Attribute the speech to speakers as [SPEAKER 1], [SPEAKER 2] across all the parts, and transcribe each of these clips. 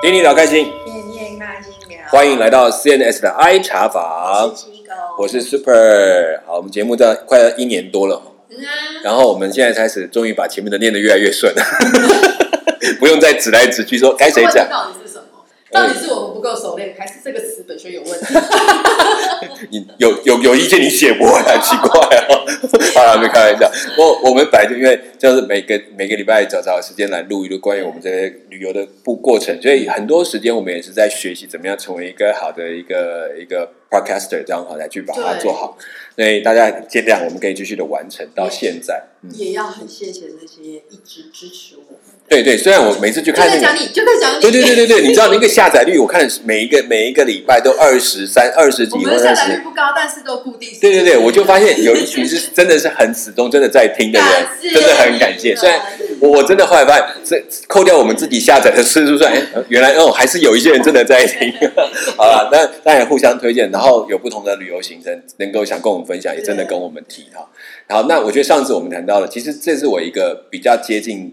[SPEAKER 1] 听你聊开心，
[SPEAKER 2] 念念开心聊，
[SPEAKER 1] 欢迎来到 CNS 的 I 茶房
[SPEAKER 2] 我，是
[SPEAKER 1] Super。好，我们节目在快要一年多了，
[SPEAKER 2] 嗯啊，
[SPEAKER 1] 然后我们现在开始终于把前面的念得越来越顺。了，不用再指来指去说该谁讲。
[SPEAKER 3] 到底是什么？到底是我们不够熟练，还是这个词本身有问题？
[SPEAKER 1] 你有有有意见你写不回来，奇怪哦。好了，没开玩笑。我我们本来就因为就是每个每个礼拜找找时间来录一录关于我们这些旅游的步过程，所以很多时间我们也是在学习怎么样成为一个好的一个一个 podcaster，这样好来去把它做好。所以大家尽量我们可以继续的完成到现在。嗯，
[SPEAKER 3] 也要很谢谢那些一直支持我们。
[SPEAKER 1] 对对，虽然我每次去看那个。
[SPEAKER 3] 在讲你，就在讲你。
[SPEAKER 1] 对对对对对，你知道那个下载率，我看每一个每一个礼拜都二十三、二十几
[SPEAKER 3] 我
[SPEAKER 1] 或二十
[SPEAKER 3] 们的下载率，不高，但是都固定。
[SPEAKER 1] 对对对，我就发现有一群是真的是很始终真的在听的人真的很感谢。虽然我我真的后来发现，这扣掉我们自己下载的次数算，哎，原来哦还是有一些人真的在听。好了，那当然互相推荐，然后有不同的旅游行程能够想跟我们分享，也真的跟我们提哈。好，那我觉得上次我们谈到了，其实这是我一个比较接近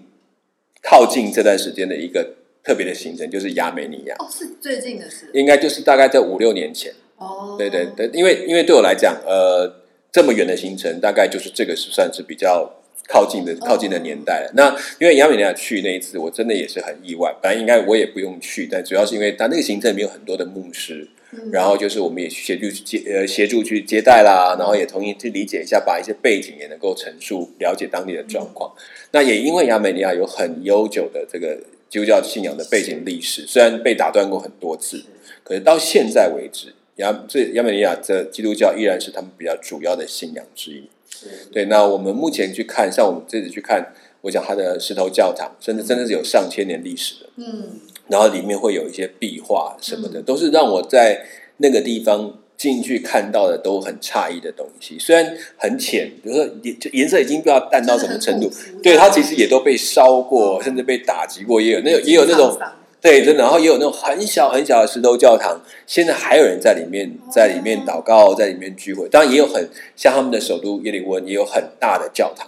[SPEAKER 1] 靠近这段时间的一个特别的行程，就是亚美尼亚，
[SPEAKER 3] 哦，是最近的事。
[SPEAKER 1] 应该就是大概在五六年前。
[SPEAKER 3] 哦，
[SPEAKER 1] 对对对，因为因为对我来讲，呃，这么远的行程，大概就是这个是算是比较靠近的靠近的年代了。那因为亚美尼亚去那一次，我真的也是很意外。本来应该我也不用去，但主要是因为他那个行程里面有很多的牧师，
[SPEAKER 3] 嗯。
[SPEAKER 1] 然后就是我们也协助去接呃协助去接待啦，然后也同意去理解一下，把一些背景也能够陈述，了解当地的状况。那也因为亚美尼亚有很悠久的这个基督教信仰的背景历史，虽然被打断过很多次，可是到现在为止，亚这亚美尼亚的基督教依然是他们比较主要的信仰之一。
[SPEAKER 3] 是。
[SPEAKER 1] 对，那我们目前去看，像我们这次去看，我讲它的石头教堂，甚至真的是有上千年历史的，
[SPEAKER 3] 嗯，
[SPEAKER 1] 然后里面会有一些壁画什么的，都是让我在那个地方进去看到的都很诧异的东西。虽然很浅，比如说颜就颜色已经不知道淡到什么程度，对它其实也都被烧过，甚至被打击过，也有那有也有那种。对，真的，然后也有那种很小很小的石头教堂，现在还有人在里面在里面祷告，在里面聚会。当然也有很像他们的首都耶利温，也有很大的教堂，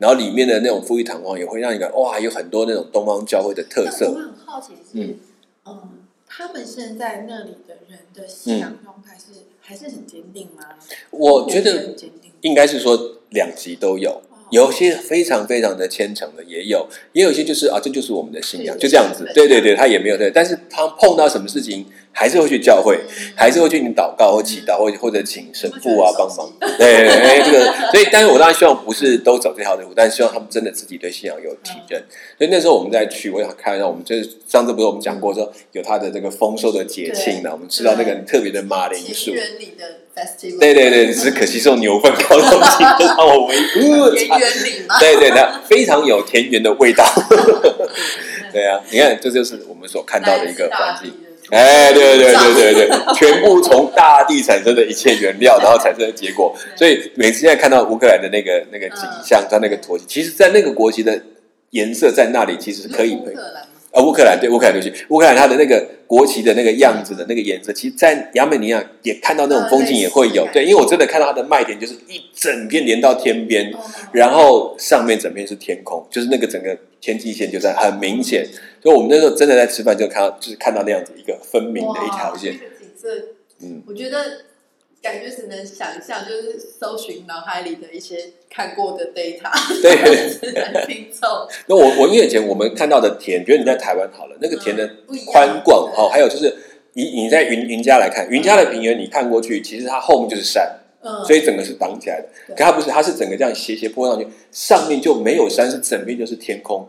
[SPEAKER 1] 然后里面的那种富丽堂皇，也会让你感觉哇，有很多那种东方教会的特
[SPEAKER 3] 色我。很好奇是，
[SPEAKER 1] 嗯
[SPEAKER 3] 嗯，他们现在那里的人的信仰状态是还是很坚定吗？
[SPEAKER 1] 我觉得。应该是说两极都有，
[SPEAKER 3] 哦
[SPEAKER 1] 有些非常非常的虔诚的也有，也有一些就是啊，这就是我们的信仰，就这样子。对对对，他也没有对，但是他碰到什么事情还是会去教会，还是会去你祷告或祈祷，或或者请神父啊帮忙。对对对，这个，所以，但是我当然希望不是都走这条路，但是希望他们真的自己对信仰有体认。所以那时候我们在去，我想看到我们就是上次不是我们讲过说有他的这个丰收的节庆呢，我们吃到那个很特别的马铃薯对对对，只是可惜是用牛粪烤的东西，就让我唯呃
[SPEAKER 3] 田园里嘛？
[SPEAKER 1] 对对，那非常有田园的味道。对啊，你看，这就是我们所看到的一个环境。哎，对对对对对对，全部从大地产生的一切原料，然后产生的结果。所以每次现在看到乌克兰的那个那个景象，它那个国旗，其实，在那个国旗的颜色在那里，其实是可以
[SPEAKER 3] 乌克兰吗？
[SPEAKER 1] 呃，乌克兰对乌克兰对不起，乌克兰它的那个国旗的那个样子的那个颜色，其实，在亚美尼亚也看到那种风景也会有。对，因为我真的看到它的卖点就是一整片连到天边，
[SPEAKER 3] 哦
[SPEAKER 1] 然后上面整片是天空，就是那个整个天际线就在很明显。所以我们那时候真的在吃饭就看到，就是看到那样子一个分明的一条线
[SPEAKER 3] 哇。这个景色，
[SPEAKER 1] 嗯，
[SPEAKER 3] 我觉得感觉只能想象，就是搜寻脑海里的一些看过的 data，
[SPEAKER 1] 对。
[SPEAKER 3] 只能拼凑。
[SPEAKER 1] 那我我因为以前我们看到的田，觉得你在台湾好了，那个田的宽广
[SPEAKER 3] 对
[SPEAKER 1] 哦，还有就是你你在云云家来看，云家的平原你看过去，其实它后面就是山。
[SPEAKER 3] 嗯，
[SPEAKER 1] 所以整个是挡起来的。可它不是，它是整个这样斜斜坡上去，上面就没有山，是整面就是天空，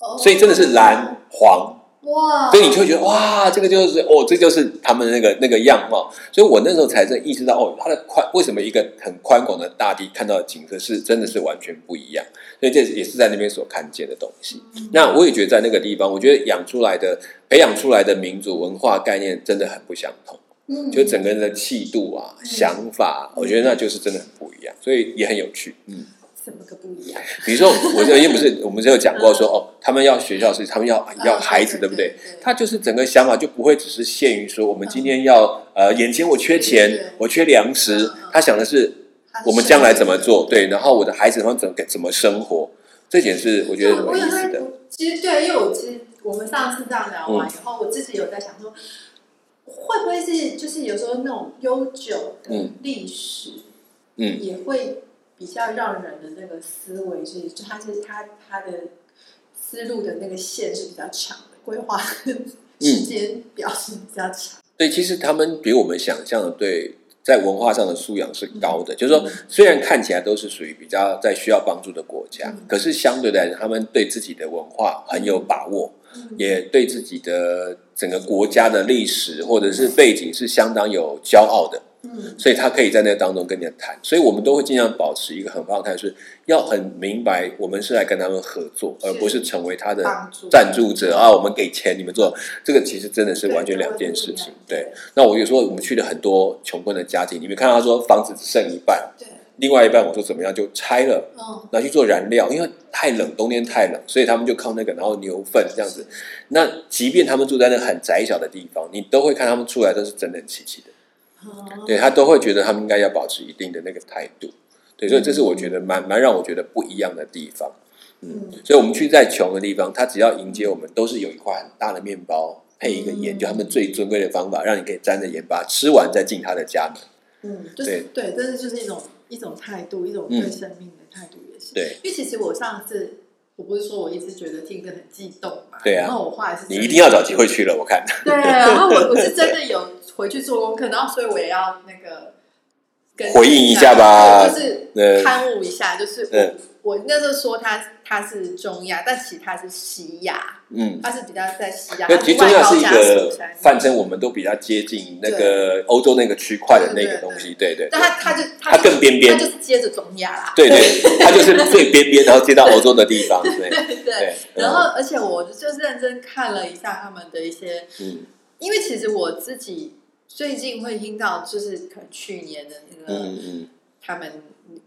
[SPEAKER 3] 哦
[SPEAKER 1] 所以真的是蓝黄，
[SPEAKER 3] 哇，
[SPEAKER 1] 所以你就会觉得哇，这个就是哦，这就是他们那个那个样貌。所以我那时候才真意识到哦，它的宽为什么一个很宽广的大地看到的景色是真的是完全不一样。所以这也是在那边所看见的东西。那我也觉得在那个地方，我觉得养出来的、培养出来的民族文化概念真的很不相同。
[SPEAKER 3] 嗯
[SPEAKER 1] 就整个人的气度啊、想法，我觉得那就是真的很不一样，所以也很有趣。嗯，
[SPEAKER 3] 怎么个不一样？
[SPEAKER 1] 比如说，我这边不是我们是有讲过说，哦，他们要学校是他们要要孩子，对不对？？他就是整个想法就不会只是限于说，我们今天要呃，眼前我缺钱，我缺粮食，他想的是我们将来怎么做，对，然后我的孩子他们怎么怎么生活。这点是我觉得很有意思的。，
[SPEAKER 3] 其实对，因为我其实我们上次这样聊完以后，我自己有在想说，会不会是就是有时候那种悠久的
[SPEAKER 1] 嗯
[SPEAKER 3] 历史，
[SPEAKER 1] 嗯
[SPEAKER 3] 也会比较让人的那个思维是，就他是他他的思路的那个线是比较长的，规划
[SPEAKER 1] 嗯。
[SPEAKER 3] 时间表是比较长。
[SPEAKER 1] 对，其实他们比我们想象的对在文化上的素养是高的，就是说
[SPEAKER 3] 嗯，
[SPEAKER 1] 虽然看起来都是属于比较在需要帮助的国家，
[SPEAKER 3] 嗯。
[SPEAKER 1] 可是相对来讲，他们对自己的文化很有把握，
[SPEAKER 3] 嗯。
[SPEAKER 1] 也对自己的整个国家的历史或者是背景是相当有骄傲的。
[SPEAKER 3] 嗯
[SPEAKER 1] 所以他可以在那当中跟人家谈，所以我们都会尽量保持一个很棒的态度，是要很明白我们是来跟他们合作，而不是成为他的赞助者啊。我们给钱你们做，这个其实真的是完全两件事情。对，，那我有时候我们去了很多穷困的家庭，你们看到他说房子只剩一半，
[SPEAKER 3] 对，
[SPEAKER 1] 另外一半我说怎么样就拆了，
[SPEAKER 3] 嗯，
[SPEAKER 1] 拿去做燃料，因为太冷，冬天太冷，所以他们就靠那个，然后牛粪这样子。那即便他们住在那很窄小的地方，你都会看他们出来都是整整齐齐的。
[SPEAKER 3] 哦
[SPEAKER 1] 对他都会觉得他们应该要保持一定的那个态度，对，所以这是我觉得蛮蛮让我觉得不一样的地方。
[SPEAKER 3] 嗯
[SPEAKER 1] 所以我们去在穷的地方，他只要迎接我们，都是有一块很大的面包配一个盐，
[SPEAKER 3] 嗯
[SPEAKER 1] 就他们最尊贵的方法，让你可以沾着盐巴吃完再进他的家门。
[SPEAKER 3] 嗯，就是对，这是就是一种一种态度，一种对
[SPEAKER 1] 嗯
[SPEAKER 3] 生命的态度也是。
[SPEAKER 1] 对，
[SPEAKER 3] 因为其实我上次我不是说我一直觉得听歌很激动嘛，
[SPEAKER 1] 对啊
[SPEAKER 3] 然后我后来是
[SPEAKER 1] 你一定要找机会去了，我看。
[SPEAKER 3] 对，然后我我是真的有回去做功课，然后所以我也要那个跟
[SPEAKER 1] 回应一下吧。
[SPEAKER 3] 就
[SPEAKER 1] 呃
[SPEAKER 3] 是刊物一下，就是
[SPEAKER 1] 嗯
[SPEAKER 3] 我我那时候说他他是中亚，但其实他是西亚，
[SPEAKER 1] 嗯，
[SPEAKER 3] 他是比较在西亚，
[SPEAKER 1] 其实中亚是一个
[SPEAKER 3] 山
[SPEAKER 1] 泛称，我们都比较接近那个欧洲那个区块的那个东西，对对。
[SPEAKER 3] 但他他就
[SPEAKER 1] 他更边边。
[SPEAKER 3] 他就是接着中亚啦，
[SPEAKER 1] 对对，他就是最边边，然后接到欧洲的地方，对
[SPEAKER 3] 对
[SPEAKER 1] 对。
[SPEAKER 3] 然后，而且我就是认真看了一下他们的一些，
[SPEAKER 1] 嗯。
[SPEAKER 3] 因为其实我自己最近会听到，就是可能去年的那个、
[SPEAKER 1] 嗯嗯，
[SPEAKER 3] 他们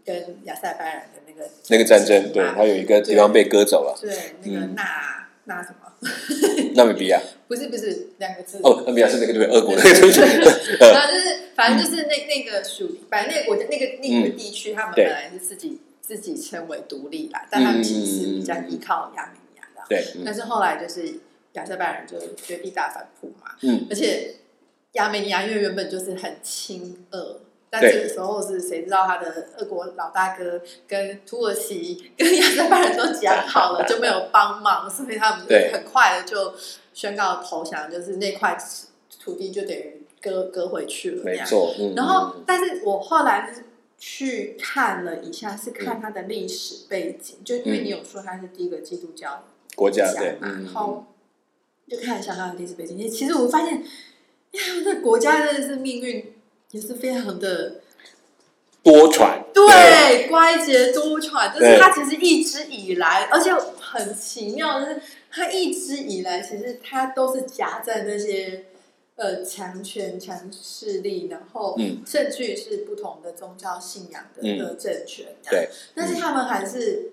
[SPEAKER 3] 跟亚塞拜然的那个
[SPEAKER 1] 那个战争，对，他有一个地方被割走了，
[SPEAKER 3] 对那个
[SPEAKER 1] 嗯
[SPEAKER 3] 纳纳什么？
[SPEAKER 1] 纳米比亚。
[SPEAKER 3] 不是不是两个字
[SPEAKER 1] 哦，纳米比亚是那个对，俄国那个，对不起。
[SPEAKER 3] 然后 就是反正就是那那个属，反正那个国家那个那个地区，他们本来是自己自己称为独立啦，但他们其实是比较依靠亚美尼亚的。
[SPEAKER 1] 对，嗯
[SPEAKER 3] 但是后来就是亚塞拜然就绝地大反扑嘛，
[SPEAKER 1] 嗯，
[SPEAKER 3] 而且亚美尼亚因为原本就是很亲俄，但
[SPEAKER 1] 对
[SPEAKER 3] 这个时候是谁知道他的俄国老大哥跟土耳其跟亚塞拜然都讲好了，就没有帮忙，所以他们就很快的就宣告投降，就是那块土地就等于割割回去了。
[SPEAKER 1] 没错。嗯
[SPEAKER 3] 然后，但是我后来是去看了一下，是看他的历史背景，就因为你有说他是第一个基督教
[SPEAKER 1] 国家对，
[SPEAKER 3] 嘛，
[SPEAKER 1] 嗯
[SPEAKER 3] 然后就看一下它的历史背景。其实我发现，呀，这国家真的是命运也是非常的
[SPEAKER 1] 多舛，
[SPEAKER 3] 对乖结多舛，就是他其实一直以来，而且很奇妙就是，他一直以来其实他都是夹在那些。呃，强权、强势力，然后
[SPEAKER 1] 嗯。
[SPEAKER 3] 甚至于是不同的宗教信仰的
[SPEAKER 1] 嗯。
[SPEAKER 3] 的政权，
[SPEAKER 1] 对，
[SPEAKER 3] 但是他们还是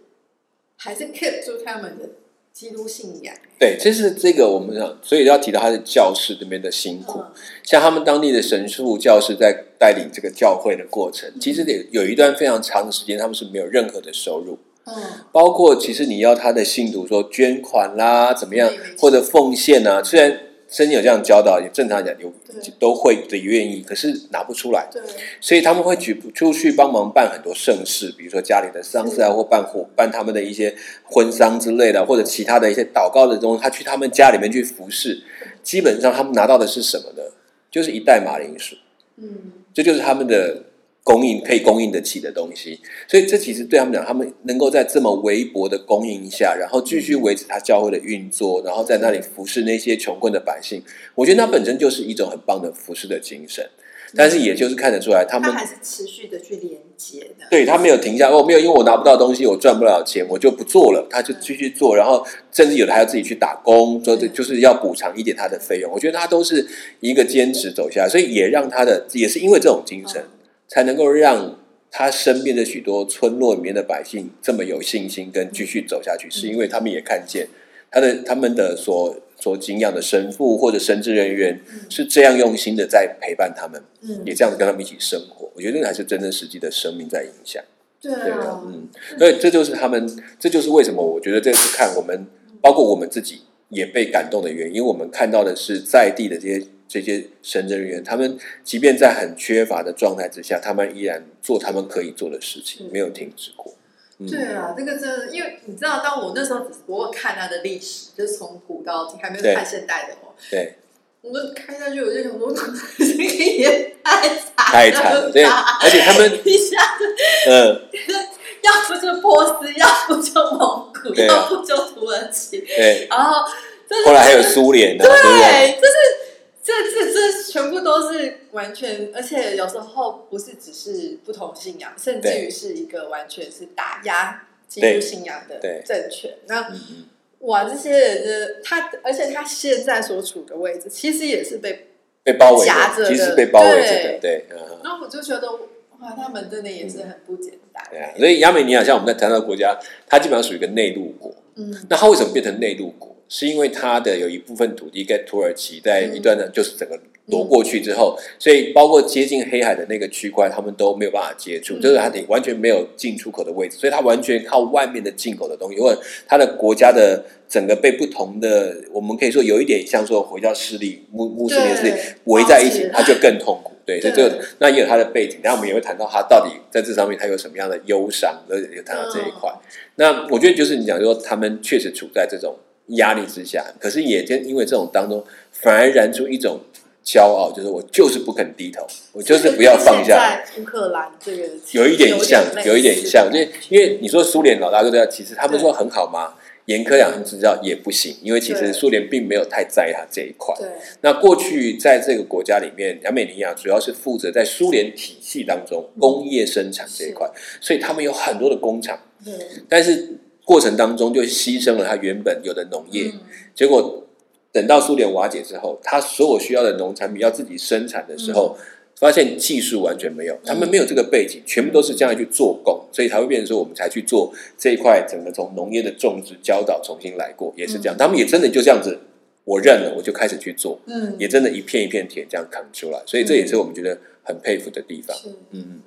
[SPEAKER 3] 还是 keep 住他们的基督信仰，
[SPEAKER 1] 对，这是这个我们讲，所以要提到他的教士这边的辛苦。
[SPEAKER 3] 嗯。
[SPEAKER 1] 像他们当地的神父教士在带领这个教会的过程，其实也有一段非常长的时间，他们是没有任何的收入，
[SPEAKER 3] 嗯。
[SPEAKER 1] 包括其实你要他的信徒说捐款啦，怎么样或者奉献啊，虽然圣经有这样教导，也正常讲有都会的愿意，可是拿不出来。
[SPEAKER 3] 对，
[SPEAKER 1] 所以他们会举出去帮忙办很多盛事，比如说家里的丧事啊，或办婚办他们的一些婚丧之类的，或者其他的一些祷告的东西，他去他们家里面去服侍。基本上他们拿到的是什么呢？就是一袋马铃薯，
[SPEAKER 3] 嗯
[SPEAKER 1] 这就是他们的供应可以供应得起的东西。所以这其实对他们讲，他们能够在这么微薄的供应下，然后继续维持他教会的运作，然后在那里服侍那些穷困的百姓，我觉得那本身就是一种很棒的服侍的精神。但是也就是看得出来，他们
[SPEAKER 3] 他还是持续的去连接的，
[SPEAKER 1] 对他没有停下，哦，没有，因为我拿不到东西，我赚不了钱，我就不做了。他就继续做，然后甚至有的还要自己去打工，说这就是要补偿一点他的费用。我觉得他都是一个坚持走下来，所以也让他的也是因为这种精神，才能够让他身边的许多村落里面的百姓这么有信心跟继续走下去，是因为他们也看见他的他们的所所敬仰的神父或者神职人员是这样用心的在陪伴他们。
[SPEAKER 3] 嗯。
[SPEAKER 1] 也这样子跟他们一起生活，我觉得那个才是真正实际的生命在影响。
[SPEAKER 3] 对
[SPEAKER 1] 啊，，嗯，所以这就是他们，这就是为什么我觉得这次看我们，包括我们自己也被感动的原因，因为我们看到的是在地的这些这些神职人员，他们即便在很缺乏的状态之下，他们依然做他们可以做的事情，
[SPEAKER 3] 嗯
[SPEAKER 1] 没有停止过。嗯。
[SPEAKER 3] 对啊，这个真的，因为你知道，当我那时候只不过看他的历史，就是从古到今，还没有看现代的哦。
[SPEAKER 1] 对，
[SPEAKER 3] 我们看下去，我就想说，这个也太惨
[SPEAKER 1] 太惨了，对，而且他们，
[SPEAKER 3] 一下子
[SPEAKER 1] 嗯，
[SPEAKER 3] 要不就波斯，要不就蒙古，要不就土耳其，
[SPEAKER 1] 对，
[SPEAKER 3] 然后
[SPEAKER 1] 后来还有苏联呢，对不对？
[SPEAKER 3] 对，就是这这这全部都是完全，而且有时候不是只是不同信仰，甚至于是一个完全是打压基督信仰的
[SPEAKER 1] 对
[SPEAKER 3] 政权。那哇，这些人的他，而且他现在所处的位置，其实也是被，
[SPEAKER 1] 被包围，
[SPEAKER 3] 夹着的
[SPEAKER 1] 其实被包围着的
[SPEAKER 3] 对。那我就觉得哇，他们真的也是很不简单。
[SPEAKER 1] 对啊，所以亚美尼亚像我们在谈到的国家，它基本上属于一个内陆国。
[SPEAKER 3] 嗯，
[SPEAKER 1] 那它为什么变成内陆国？是因为它的有一部分土地在土耳其，在一段呢，就是整个挪过去之后，所以包括接近黑海的那个区块，他们都没有办法接触，
[SPEAKER 3] 嗯
[SPEAKER 1] 就是它得完全没有进出口的位置，所以它完全靠外面的进口的东西，或者它的国家的整个被不同的，我们可以说有一点像说回教势力、穆穆斯林势力围在一起
[SPEAKER 3] 包，
[SPEAKER 1] 它就更痛苦。对，所以这那也有它的背景，然后我们也会谈到它到底在这上面它有什么样的忧伤，呃，也谈到这一块。那我觉得就是你讲说，他们确实处在这种压力之下，可是也因因为这种当中，反而燃出一种骄傲，就是我就是不肯低头，我就是不要放下。
[SPEAKER 3] 在乌克兰这个
[SPEAKER 1] 有一点像，有一点像，
[SPEAKER 3] 就
[SPEAKER 1] 因为因为你说苏联老大哥这样，其实他们说很好吗？严苛讲，知道也不行，因为其实
[SPEAKER 3] 对
[SPEAKER 1] 苏联并没有太在意他这一块。
[SPEAKER 3] 对，
[SPEAKER 1] 那过去在这个国家里面，亚美尼亚主要是负责在苏联体系当中工业生产这一块，所以他们有很多的工厂，
[SPEAKER 3] 对，
[SPEAKER 1] 但是过程当中就牺牲了他原本有的农业，
[SPEAKER 3] 嗯。
[SPEAKER 1] 结果等到苏联瓦解之后，他所有需要的农产品要自己生产的时候，发现技术完全没有，他们没有这个背景，全部都是这样去做工，所以才会变成说我们才去做这一块整个从农业的种植教导重新来过，也是这样，他们也真的就这样子，我认了，我就开始去做，
[SPEAKER 3] 嗯，
[SPEAKER 1] 也真的一片一片田这样扛出来，所以这也是我们觉得很佩服的地方。嗯，嗯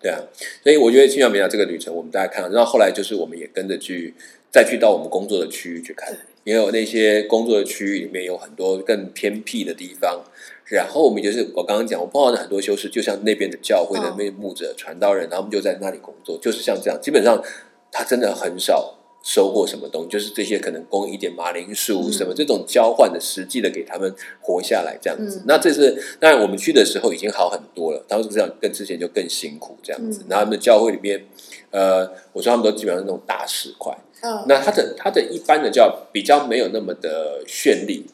[SPEAKER 1] 对啊，所以我觉得新亚美这个旅程，我们大家看到，然后后来就是我们也跟着去，再去到我们工作的区域去看，也有那些工作的区域里面有很多更偏僻的地方，然后我们就是我刚刚讲，我碰到的很多修士，就像那边的教会的
[SPEAKER 3] 嗯
[SPEAKER 1] 那牧者、传道人，然后我们就在那里工作，就是像这样，基本上他真的很少。收获什么东西，就是这些可能供一点马铃薯
[SPEAKER 3] 嗯
[SPEAKER 1] 什么这种交换的，实际的给他们活下来这样子。
[SPEAKER 3] 嗯
[SPEAKER 1] 那这是当然我们去的时候已经好很多了，他们这样跟之前就更辛苦这样子
[SPEAKER 3] 嗯。
[SPEAKER 1] 然后他们的教会里面，呃，我说他们都基本上是那种大石块，
[SPEAKER 3] 嗯，
[SPEAKER 1] 那它的它的一般的叫比较没有那么的绚丽，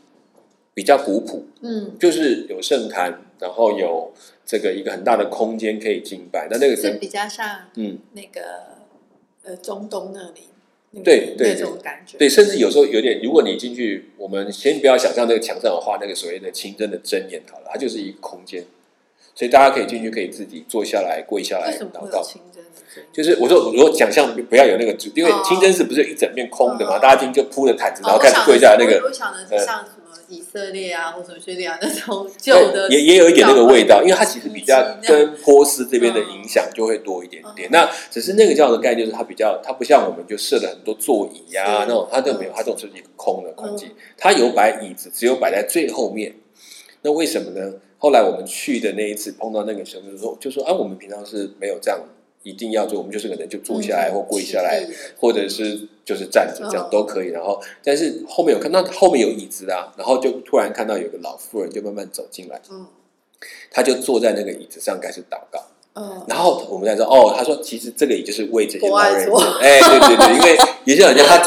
[SPEAKER 1] 比较古朴，
[SPEAKER 3] 嗯，
[SPEAKER 1] 就是有圣坛，然后有这个一个很大的空间可以敬拜。那那个跟
[SPEAKER 3] 是比较像
[SPEAKER 1] 嗯。
[SPEAKER 3] 那个呃中东那里，那个
[SPEAKER 1] 对对
[SPEAKER 3] 那种感觉，
[SPEAKER 1] 对，甚至有时候有点，如果你进去，我们先不要想象那个墙上有画那个所谓的清真的真言好了，它就是一个空间，所以大家可以进去，可以自己坐下来、跪下来祷告。就是我说，如果想象不要有那个，因为
[SPEAKER 3] 哦
[SPEAKER 1] 清真寺不是一整面空的嘛，
[SPEAKER 3] 哦
[SPEAKER 1] 大家进去就铺着毯子，然后
[SPEAKER 3] 哦
[SPEAKER 1] 开始跪下来那个，呃
[SPEAKER 3] 是像什么以色列啊，或者叙利亚那种旧的，
[SPEAKER 1] 也也有一点那个味道，因为它其实比较跟波斯这边的影响就会多一点点。
[SPEAKER 3] 嗯
[SPEAKER 1] 那只是那个教的概念，就是它比较，它不像我们就设了很多座椅呀、
[SPEAKER 3] 是
[SPEAKER 1] 那种，它都没有，它这种是一个空的空间，它有摆椅子，只有摆在最后面。那为什么呢？后来我们去的那一次碰到那个时候，就是说，就说啊，我们平常是没有这样一定要做，我们就是可能就坐下来或跪下来，或者是就是站着这样
[SPEAKER 3] 嗯。
[SPEAKER 1] 都可以。然后，但是后面有看到后面有椅子啊，然后就突然看到有个老妇人就慢慢走进来，
[SPEAKER 3] 嗯。
[SPEAKER 1] 她就坐在那个椅子上开始祷告。
[SPEAKER 3] 嗯，
[SPEAKER 1] 然后我们才说，哦，他说其实这个也就是为这些老人哎，对对对，因为有些人家他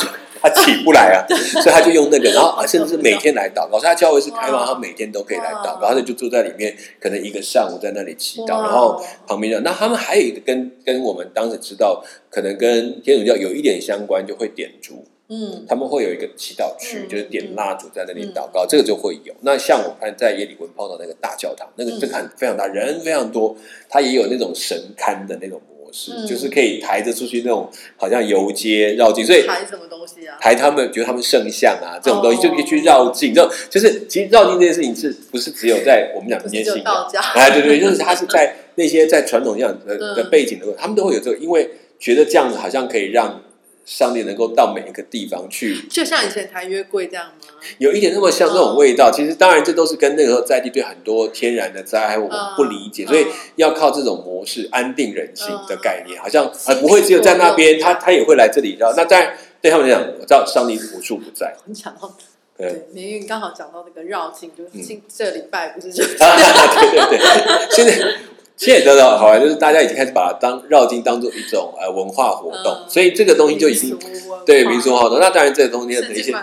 [SPEAKER 1] 他起不来啊，所以他就用那个，然后啊甚至每天来祷告，所以他教会是开放，他每天都可以来祷告，
[SPEAKER 3] 哇
[SPEAKER 1] 他就坐在里面，可能一个上午在那里祈祷，然后旁边的那他们还有一个跟跟我们当时知道，可能跟天主教有一点相关，就会点烛，
[SPEAKER 3] 嗯。
[SPEAKER 1] 他们会有一个祈祷区，
[SPEAKER 3] 嗯
[SPEAKER 1] 就是点蜡烛在那里祷告，这个就会有。那像我看在耶里文碰到那个大教堂，那个
[SPEAKER 3] 嗯。
[SPEAKER 1] 这个非常大，人非常多，他也有那种神龛的那种模式，
[SPEAKER 3] 嗯
[SPEAKER 1] 就是可以抬着出去那种好像游街绕境，所以
[SPEAKER 3] 抬什么东西啊？
[SPEAKER 1] 抬他们觉得他们圣像啊这种东西
[SPEAKER 3] 哦
[SPEAKER 1] 就可以去绕境，这种就是其实绕境这件事情是不是只有在我们讲
[SPEAKER 3] 不
[SPEAKER 1] 民间信仰？哎，对对，就是他是在那些在传统上的
[SPEAKER 3] 嗯
[SPEAKER 1] 的背景的，他们都会有这个，因为觉得这样子好像可以让上帝能够到每一个地方去，
[SPEAKER 3] 就像以前台约柜这样吗？
[SPEAKER 1] 有一点那么像那种味道。其实当然这都是跟那个时候在地对很多天然的灾害我们不理解，
[SPEAKER 3] 嗯
[SPEAKER 1] 所以要靠这种模式安定人心的概念，
[SPEAKER 3] 嗯
[SPEAKER 1] 好像
[SPEAKER 3] 心理
[SPEAKER 1] 呃不会只有在那边，他他也会来这里。然后那当然对他们来讲，我知道上帝无处不在。
[SPEAKER 3] 你讲到
[SPEAKER 1] 对
[SPEAKER 3] 对，因为刚好讲到那个绕境，就是
[SPEAKER 1] 嗯
[SPEAKER 3] 今这礼拜不是就
[SPEAKER 1] 对对对，现在现在得到好玩，就是大家已经开始把它当绕境当做一种呃文化活动，
[SPEAKER 3] 嗯
[SPEAKER 1] 所以这个东西就已经对民俗活动。那当然这个东西的一些，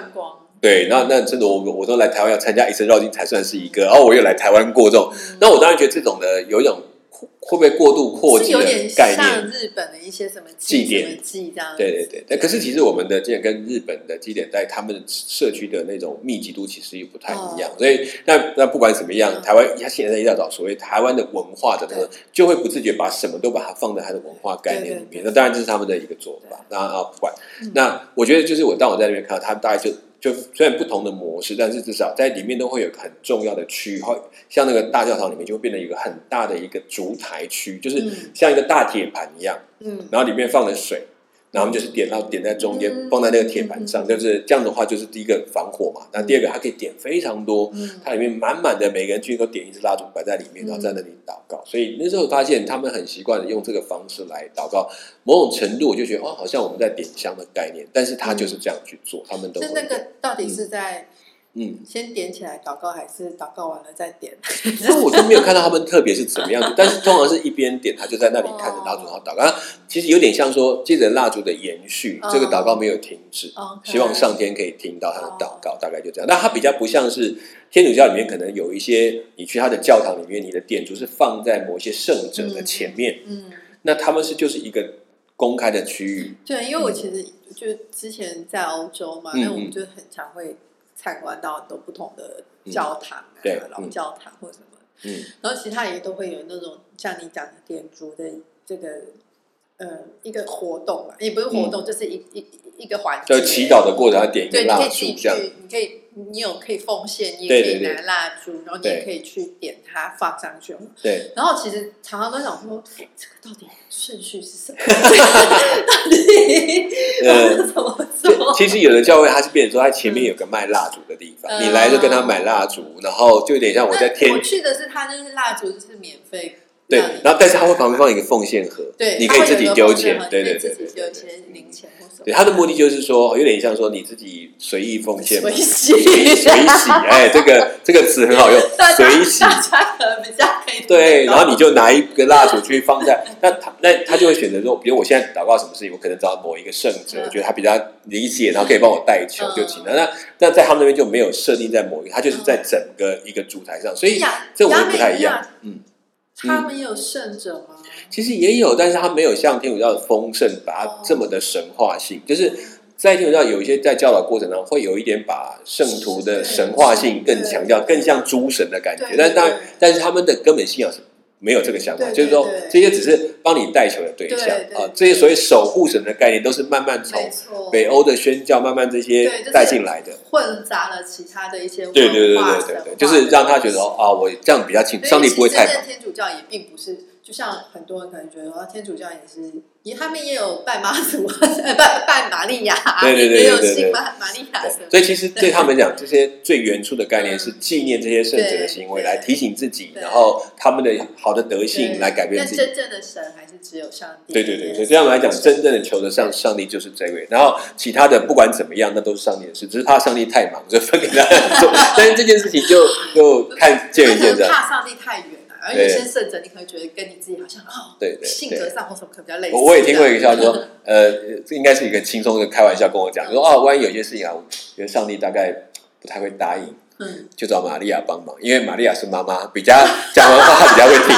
[SPEAKER 1] 对，那那真的我我都来台湾要参加一次绕境才算是一个，然后我又来台湾过这种，
[SPEAKER 3] 嗯
[SPEAKER 1] 那我当然觉得这种的有一种会不会过度扩及的
[SPEAKER 3] 是有点
[SPEAKER 1] 概
[SPEAKER 3] 像
[SPEAKER 1] 念。
[SPEAKER 3] 日本的一些什么
[SPEAKER 1] 祭典。
[SPEAKER 3] 什么祭这样，
[SPEAKER 1] 对对对，但可是其实我们的祭典跟日本的祭典在他们社区的那种密集度其实又不太一样，所以那那不管怎么样，
[SPEAKER 3] 嗯。
[SPEAKER 1] 台湾他现在要找所谓台湾的文化的那个，就会不自觉把什么都把它放在他的文化概念里面。那当然这是他们的一个做法，那啊不管。
[SPEAKER 3] 嗯。
[SPEAKER 1] 那我觉得就是我当我在那边看到，他大概就就虽然不同的模式，但是至少在里面都会有很重要的区域，会像那个大教堂里面就会变成一个很大的一个烛台区，就是
[SPEAKER 3] 嗯
[SPEAKER 1] 像一个大铁盘一样。
[SPEAKER 3] 嗯，
[SPEAKER 1] 然后里面放了水，然后我们就是点到点在中间，
[SPEAKER 3] 嗯
[SPEAKER 1] 放在那个铁盘上，
[SPEAKER 3] 嗯
[SPEAKER 1] 就是这样的话，就是第一个防火嘛。那第二个，它可以点非常多，
[SPEAKER 3] 嗯。
[SPEAKER 1] 它里面满满的，每个人去都点一支蜡烛摆在里面，
[SPEAKER 3] 嗯
[SPEAKER 1] 然后在那里祷告。所以那时候发现他们很习惯的用这个方式来祷告，某种程度我就觉得哦，好像我们在点香的概念，但是他就是这样去做，他们都会
[SPEAKER 3] 是那个到底是在
[SPEAKER 1] 嗯。
[SPEAKER 3] 先点起来祷告，还是祷告完了再点？
[SPEAKER 1] 所以我就没有看到他们特别是怎么样子，但是通常是一边点，他就在那里看着蜡烛然后祷告。其实有点像说，接着蜡烛的延续，这个祷告没有停止，
[SPEAKER 3] 哦
[SPEAKER 1] 希望上天可以听到他的祷告，大概就这样。那他比较不像是天主教里面可能有一些，你去他的教堂里面，你的点烛是放在某一些圣者的前面，
[SPEAKER 3] 嗯，
[SPEAKER 1] 那他们是就是一个公开的区域，
[SPEAKER 3] 对，因为我其实就之前在欧洲嘛，
[SPEAKER 1] 嗯
[SPEAKER 3] 那我们就很常会参观到很多不同的教堂啊，
[SPEAKER 1] 对
[SPEAKER 3] 老
[SPEAKER 1] 嗯。
[SPEAKER 3] 教堂或什么，
[SPEAKER 1] 嗯，
[SPEAKER 3] 然后其他也都会有那种像你讲的点烛的这个呃一个活动嘛，也不是活动，就是一一一个环节，
[SPEAKER 1] 就祈祷的过程，要点一个蜡烛这样。
[SPEAKER 3] 去，你可以，你有可以奉献，你也可以拿蜡烛，然后你也可以去点它放上去。
[SPEAKER 1] 对，
[SPEAKER 3] 然后其实常常都想说，这个到底顺序是什么？到底
[SPEAKER 1] 呃
[SPEAKER 3] 要怎么
[SPEAKER 1] 这
[SPEAKER 3] 做？
[SPEAKER 1] 其实有的教会它是变成说，它前面有个卖蜡烛的地方，
[SPEAKER 3] 嗯
[SPEAKER 1] 你来就跟他买蜡烛，然后就有点像我在天
[SPEAKER 3] 我去的是它，就是蜡烛是免费
[SPEAKER 1] 对，然后但是它会旁边放一个奉献盒，
[SPEAKER 3] 对，
[SPEAKER 1] 你可以自己丢钱，对对对
[SPEAKER 3] 丢钱零钱或什么。
[SPEAKER 1] 对，它的目的就是说，有点像说你自己随意奉献嘛，
[SPEAKER 3] 随喜，
[SPEAKER 1] 随喜，哎，这个这个词很好用，随喜。
[SPEAKER 3] 大家可能比较可以
[SPEAKER 1] 对，然后你就拿一个蜡烛去放在，那他那他就会选择说，比如我现在祷告什么事情，我可能找某一个圣者，
[SPEAKER 3] 嗯
[SPEAKER 1] 我觉得他比较理解，然后可以帮我代求就行了。那那在他们那边就没有设定在某一个，他就是在整个一个主台上，所以
[SPEAKER 3] 亚
[SPEAKER 1] 这我
[SPEAKER 3] 就
[SPEAKER 1] 不太一样。嗯，
[SPEAKER 3] 他们也有圣者吗？
[SPEAKER 1] 其实也有，但是他没有像天主教的丰盛，把它这么的神化性，就是。在天主教有一些在教导过程当中，会有一点把圣徒的神化性更强调，更像诸神的感觉。
[SPEAKER 3] 对
[SPEAKER 1] 但是当然，但是他们的根本信仰是没有这个想法，
[SPEAKER 3] 对
[SPEAKER 1] 就是说这些只是帮你带球的对象啊。这些所谓守护神的概念，都是慢慢从，北欧的宣教慢慢这些带进来的。
[SPEAKER 3] 混杂了其他的一些
[SPEAKER 1] 对对对对对对，就是让他觉得哦啊，我这样比较清，
[SPEAKER 3] 对
[SPEAKER 1] 上帝不会太忙。
[SPEAKER 3] 天主教也并不是，就像很多人可能觉得，哦，天主教也是，也他们也有拜妈祖，呃，拜拜玛利亚，
[SPEAKER 1] 对对对
[SPEAKER 3] 也有信玛玛利亚
[SPEAKER 1] 所以其实对他们讲，这些最原初的概念是纪念这些圣者的行为，来提醒自己，然后他们的好的德性来改变自己。
[SPEAKER 3] 真正的神还是只有上帝。
[SPEAKER 1] 对对对，所以对他们来讲，真正的求得上上帝就是这位，然后其他的不管怎么样，那都是上帝的事，只是怕上帝太忙，就分给他做。但是这件事情就就看见仁见智。
[SPEAKER 3] 怕上帝太远了，而有
[SPEAKER 1] 对
[SPEAKER 3] 些圣者，你可能觉得跟你自己好像哦，
[SPEAKER 1] 对对
[SPEAKER 3] 性格上或什么可能比较类似。
[SPEAKER 1] 我我也听过一个笑话说，呃，这应该是一个轻松的开玩笑跟我讲，说哦，万一有些事情啊，我觉得上帝大概不太会答应，
[SPEAKER 3] 嗯，
[SPEAKER 1] 就找玛利亚帮忙，因为玛利亚是妈妈，比较讲完话她比较会听。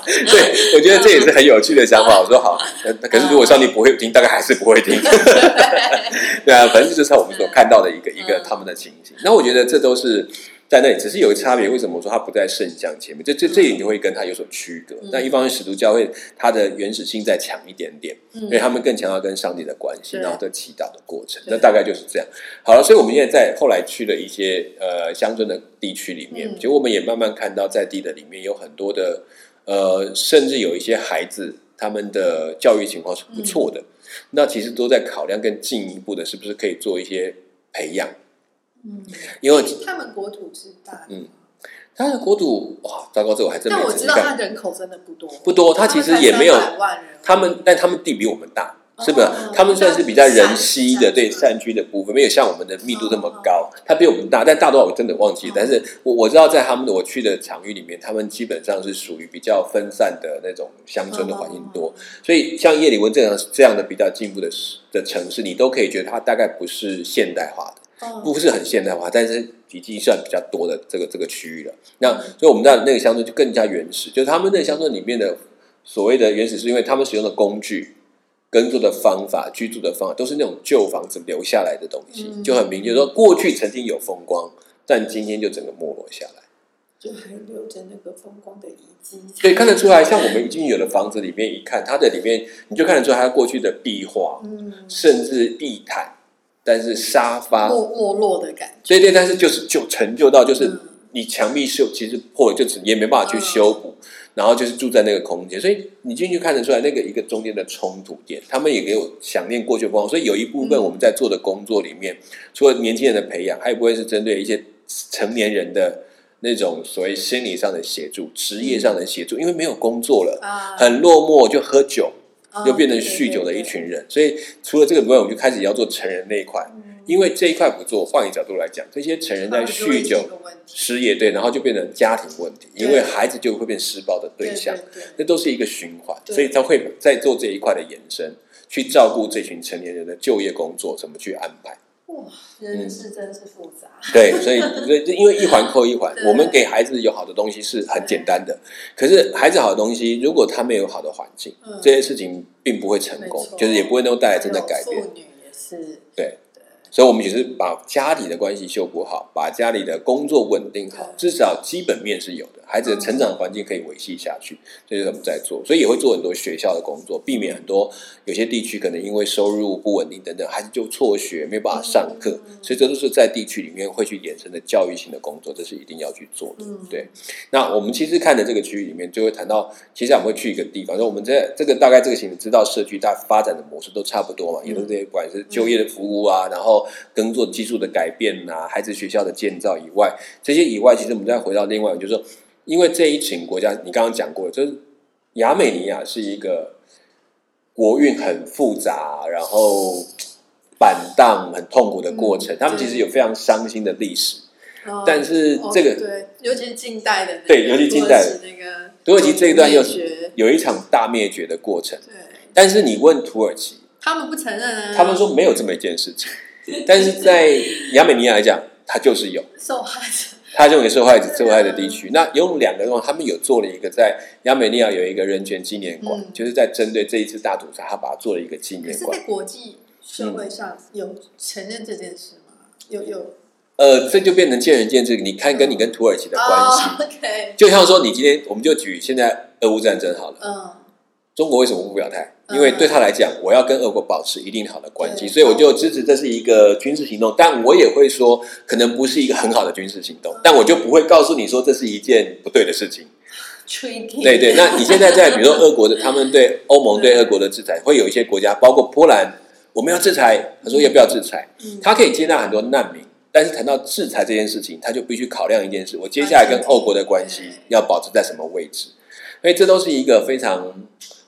[SPEAKER 1] 对，我觉得这也是很有趣的想法。我说好，呃可是如果上帝不会听，大概还是不会听。对啊，反正就是我们所看到的一个一个
[SPEAKER 3] 嗯
[SPEAKER 1] 他们的情形。那我觉得这都是在那里，只是有个差别。为什么我说它不在圣像前面？这这这一点就会跟它有所区隔。
[SPEAKER 3] 嗯
[SPEAKER 1] 那一方面，使徒教会它的原始性再强一点点，
[SPEAKER 3] 嗯
[SPEAKER 1] 因为他们更强调跟上帝的关系，然后的祈祷的过程。那大概就是这样。好了，所以我们现在在后来去了一些呃乡村的地区里面，
[SPEAKER 3] 嗯
[SPEAKER 1] 其实我们也慢慢看到在地的里面有很多的呃，甚至有一些孩子他们的教育情况是不错的，那其实都在考量更进一步的，是不是可以做一些培养，
[SPEAKER 3] 嗯，
[SPEAKER 1] 因为
[SPEAKER 3] 他们国土是大，
[SPEAKER 1] 嗯他的国土哇，糟糕，这我还真没
[SPEAKER 3] 但我知道他人口真的不多，
[SPEAKER 1] 不多，他其实也没有
[SPEAKER 3] 他们才300万人。
[SPEAKER 1] 他们，但他们地比我们大，是不是？
[SPEAKER 3] 哦
[SPEAKER 1] 他们算是比较人稀的，对山区的部分，没有像我们的密度这么高。它比我们大，但大多少我真的忘记但是我我知道，在他们的我去的场域里面，他们基本上是属于比较分散的那种乡村的环境多，所以像叶里温这样这样的比较进步的的城市，你都可以觉得它大概不是现代化的，
[SPEAKER 3] 哦
[SPEAKER 1] 不是很现代化，但是已经算比较多的这个这个区域了。那所以我们在那个乡村就更加原始，就是他们那个乡村里面的所谓的原始，是因为他们使用的工具、耕作的方法、居住的方法，都是那种旧房子留下来的东西，
[SPEAKER 3] 嗯。
[SPEAKER 1] 就很明确说过去曾经有风光，但今天就整个没落下来。
[SPEAKER 3] 就还留着那个风光的遗迹，
[SPEAKER 1] 所以看得出来，像我们已经有的房子里面一看，它的里面你就看得出来它过去的壁画，
[SPEAKER 3] 嗯，
[SPEAKER 1] 甚至地毯，但是沙发，
[SPEAKER 3] 没没落的感觉，
[SPEAKER 1] 对对，但是就是就成就到就是
[SPEAKER 3] 嗯。
[SPEAKER 1] 你墙壁是其实破了，就只也没办法去修补，然后就是住在那个空间，所以你进去看得出来那个一个中间的冲突点，他们也给我想念过去的风光，所以有一部分
[SPEAKER 3] 嗯。
[SPEAKER 1] 我们在做的工作里面，除了年轻人的培养，还有一部分是针对一些成年人的那种所谓心理上的协助、职业上的协助，因为没有工作了，
[SPEAKER 3] 啊，
[SPEAKER 1] 很落寞，就喝酒，
[SPEAKER 3] 啊
[SPEAKER 1] 就变成酗酒的一群人，所以除了这个部分，我们就开始要做成人那一块。
[SPEAKER 3] 嗯。
[SPEAKER 1] 因为这一块不做，换一个角度来讲，这些成人在酗酒、失业，对，然后就变成家庭问题，因为孩子就会变施暴的对象，
[SPEAKER 3] 对
[SPEAKER 1] 那都是一个循环，所以他会在做这一块的延伸，去照顾这群成年人的就业工作怎么去安排。
[SPEAKER 3] 哇，人是真是复杂，
[SPEAKER 1] 对，所以所以因为一环扣一环，我们给孩子有好的东西是很简单的，可是孩子好的东西，如果他没有好的环境，
[SPEAKER 3] 嗯。
[SPEAKER 1] 这些事情并不会成功就是也不会能够带来真的改变。
[SPEAKER 3] 妇女也是，
[SPEAKER 1] 对，所以，我们只是把家里的关系修补好，把家里的工作稳定好，至少基本面是有的，孩子的成长环境可以维系下去，这就是我们在做。所以也会做很多学校的工作，避免很多有些地区可能因为收入不稳定等等，孩子就辍学，没有办法上课，所以这都是在地区里面会去衍生的教育性的工作，这是一定要去做的。
[SPEAKER 3] 嗯，
[SPEAKER 1] 对，那我们其实看的这个区域里面，就会谈到，其实我们会去一个地方，说我们这这个大概这个行程知道社区大发展的模式都差不多嘛，也都是这些不管是就业的服务啊，然后耕作技术的改变啊，孩子学校的建造以外，这些以外，其实我们再回到另外，就是说，因为这一群国家，你刚刚讲过，就是亚美尼亚是一个国运很复杂，然后板荡很痛苦的过程，
[SPEAKER 3] 嗯
[SPEAKER 1] 他们其实有非常伤心的历史。
[SPEAKER 3] 哦
[SPEAKER 1] 但是这个
[SPEAKER 3] 哦对，尤其是近代的那个，
[SPEAKER 1] 对尤其近代的
[SPEAKER 3] 那个
[SPEAKER 1] 土耳其这一段又
[SPEAKER 3] 灭绝
[SPEAKER 1] 有一场大灭绝的过程，
[SPEAKER 3] 对，
[SPEAKER 1] 但是你问土耳其，
[SPEAKER 3] 他们不承认啊，
[SPEAKER 1] 他们说没有这么一件事情，但是在亚美尼亚来讲，它就是有，
[SPEAKER 3] 受害者，
[SPEAKER 1] 它认为受害者受害的地区。那有两个的话，他们有做了一个在亚美尼亚有一个人权纪念馆，
[SPEAKER 3] 嗯
[SPEAKER 1] 就是在针对这一次大屠杀，他把它做了一个纪念馆
[SPEAKER 3] 是在。国际社会上有承认这件事吗？有有
[SPEAKER 1] 呃，这就变成见仁见智，你看跟你跟土耳其的关系，
[SPEAKER 3] 哦，OK，
[SPEAKER 1] 就像说你今天我们就举现在俄乌战争好了。
[SPEAKER 3] 嗯，
[SPEAKER 1] 中国为什么不表态？
[SPEAKER 3] 嗯
[SPEAKER 1] 因为对他来讲，我要跟俄国保持一定好的关系，所以我就支持这是一个军事行动。但我也会说，可能不是一个很好的军事行动，但我就不会告诉你说这是一件不对的事情。对对，那你现在在比如说俄国的，他们对 欧盟对俄国的制裁，会有一些国家，包括波兰，我们要制裁，他说要不要制裁？
[SPEAKER 3] 嗯
[SPEAKER 1] 他可以接纳很多难民，但是谈到制裁这件事情，他就必须考量一件事：我接下来跟欧国的关系要保持在什么位置？所以这都是一个非常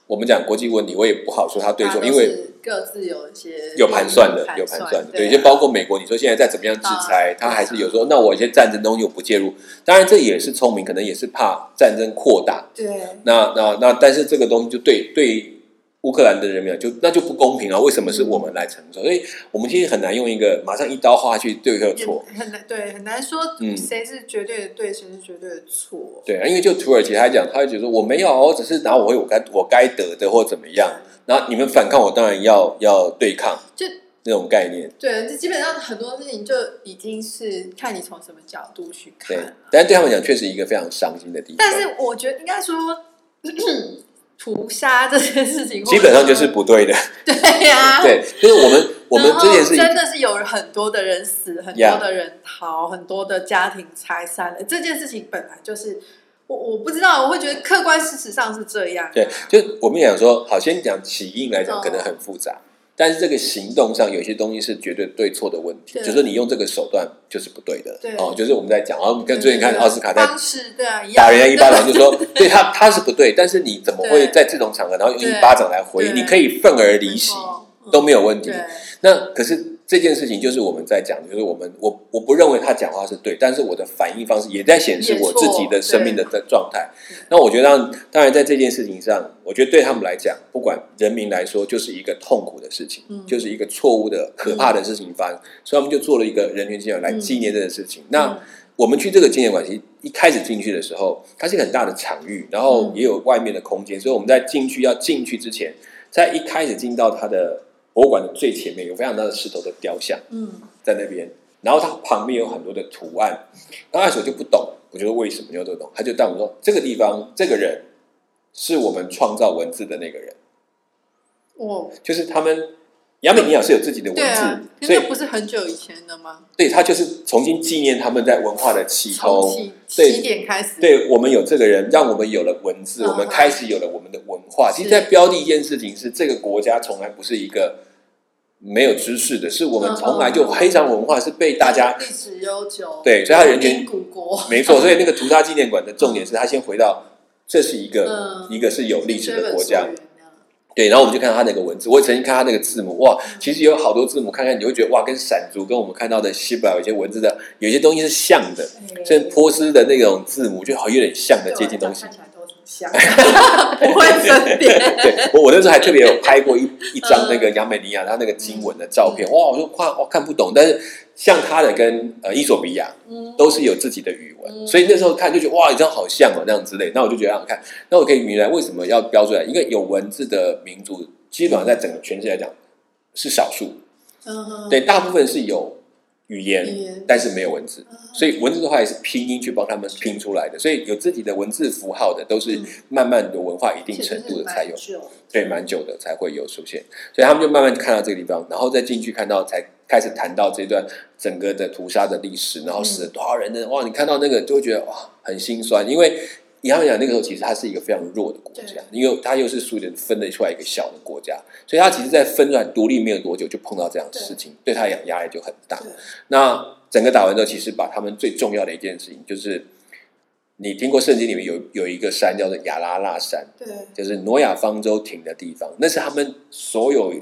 [SPEAKER 1] 我们讲国际问题，我也不好说他对错，因为
[SPEAKER 3] 各自有一些
[SPEAKER 1] 有盘算的，有盘算的，
[SPEAKER 3] 对
[SPEAKER 1] 就包括美国，你说现在再怎么样制裁，
[SPEAKER 3] 啊
[SPEAKER 1] 他还是有说，那我一些战争东西我不介入，当然这也是聪明，可能也是怕战争扩大，
[SPEAKER 3] 对，
[SPEAKER 1] 那那那，但是这个东西就对对乌克兰的人民就那就不公平啊！为什么是我们来承受？所以我们其实很难用一个马上一刀划去对和错。
[SPEAKER 3] 很难对，很难说
[SPEAKER 1] 嗯
[SPEAKER 3] 谁是绝对的对，谁是绝对的错。
[SPEAKER 1] 对啊，因为就土耳其他讲，他会觉得说我没有，我只是拿我会我该我该得的或怎么样，然后你们反抗我，当然要要对抗，
[SPEAKER 3] 就
[SPEAKER 1] 那种概念。
[SPEAKER 3] 对，这基本上很多事情就已经是看你从什么角度去
[SPEAKER 1] 对
[SPEAKER 3] 看。，
[SPEAKER 1] 但是对他们讲，确实一个非常伤心的地方。
[SPEAKER 3] 但是我觉得应该说，屠杀这件事情，
[SPEAKER 1] 基本上就是不对的。
[SPEAKER 3] 对呀、
[SPEAKER 1] 对，就是我们我们这件事情
[SPEAKER 3] 真的是有很多的人死，很多的人逃，很多的家庭拆散了。这件事情本来就是，我我我不知道，我会觉得客观事实上是这样。
[SPEAKER 1] 对，就我们讲说，好，先讲起因来讲，
[SPEAKER 3] 哦
[SPEAKER 1] 可能很复杂，但是这个行动上有些东西是绝对对错的问题，就是你用这个手段就是不对的。
[SPEAKER 3] 对
[SPEAKER 1] 哦，就是我们在讲，然后我们跟最近看奥斯卡在
[SPEAKER 3] 方式对啊，
[SPEAKER 1] 打人家一巴掌，就说 对他他是不对，但是你怎么会在这种场合，然后用一巴掌来回应？你可以愤而离席都没有问题。那可是这件事情就是我们在讲，就是我们我我不认为他讲话是对，但是我的反应方式也在显示我自己的生命的的状态。那我觉得当当然在这件事情上，我觉得对他们来讲，不管人民来说，就是一个痛苦的事情，
[SPEAKER 3] 嗯。
[SPEAKER 1] 就是一个错误的可怕的事情发生，所以他们就做了一个人权纪念馆来纪念这个事情。那
[SPEAKER 3] 嗯
[SPEAKER 1] 我们去这个纪念馆，其实一开始进去的时候，它是一个很大的场域，然后
[SPEAKER 3] 嗯。
[SPEAKER 1] 也有外面的空间，所以我们在进去要进去之前，在一开始进到它的博物馆的最前面，有非常大的石头的雕像
[SPEAKER 3] 嗯
[SPEAKER 1] 在那边，然后它旁边有很多的图案。刚开始我就不懂，我觉得为什么你要这懂？他就带我们说，这个地方这个人是我们创造文字的那个人，
[SPEAKER 3] 哦
[SPEAKER 1] 就是他们亚美尼亚是有自己的文字，
[SPEAKER 3] 啊，
[SPEAKER 1] 所以
[SPEAKER 3] 不是很久以前的吗？
[SPEAKER 1] 对他就是重新纪念他们在文化的起
[SPEAKER 3] 从
[SPEAKER 1] 头。
[SPEAKER 3] 起点开始，
[SPEAKER 1] 对我们有这个人，让我们有了文字，
[SPEAKER 3] 嗯
[SPEAKER 1] 我们开始有了我们的文化。其实，在标的一件事情是，这个国家从来不是一个没有知识的，是我们
[SPEAKER 3] 嗯
[SPEAKER 1] 从来就非常文化，是被大家
[SPEAKER 3] 历史悠久，
[SPEAKER 1] 对所以它人权
[SPEAKER 3] 民古国，
[SPEAKER 1] 没错。所以那个屠杀纪念馆的重点是，他先回到这是一个
[SPEAKER 3] 嗯
[SPEAKER 1] 一个是有历史的国家对，然后我们就看到他那个文字，我也曾经看他那个字母，哇，其实有好多字母，看看你会觉得哇，跟闪族跟我们看到的希伯来有些文字的有些东西是像的，像波斯的那种字母就好有点像的接近东西
[SPEAKER 3] 不会分辨。
[SPEAKER 1] 对我，我那时候还特别有拍过一一张那个亚美尼亚他那个经文的照片，哇，我就看我看不懂，但是像他的跟呃伊索比亚
[SPEAKER 3] 嗯
[SPEAKER 1] 都是有自己的语文，所以那时候看就觉得哇，你这样好像哦，那样之类，那我就觉得让看，那我可以明白为什么要标出来，一个有文字的民族，基本上在整个全世界来讲是少数，
[SPEAKER 3] 嗯
[SPEAKER 1] 对，大部分是有语言，但是没有文字。
[SPEAKER 3] 嗯。
[SPEAKER 1] 所以文字的话也是拼音去帮他们拼出来的，所以有自己的文字符号的，都是
[SPEAKER 3] 嗯。
[SPEAKER 1] 慢慢的文化一定程度的才有对，蛮久的才会有出现，所以他们就慢慢看到这个地方，然后再进去看到，才开始谈到这段整个的屠杀的历史，然后死了多少人呢？哇，你看到那个就会觉得哇，很心酸，因为以他们讲那个时候其实它是一个非常弱的国家，因为它又是苏联分得出来一个小的国家，所以它其实在分出来独立没有多久就碰到这样的事情，对。他压力就很大。那整个打完之后，其实把他们最重要的一件事情，就是你听过圣经里面有有一个山叫做亚拉拉山，
[SPEAKER 3] 对。
[SPEAKER 1] 就是挪亚方舟停的地方，那是他们所有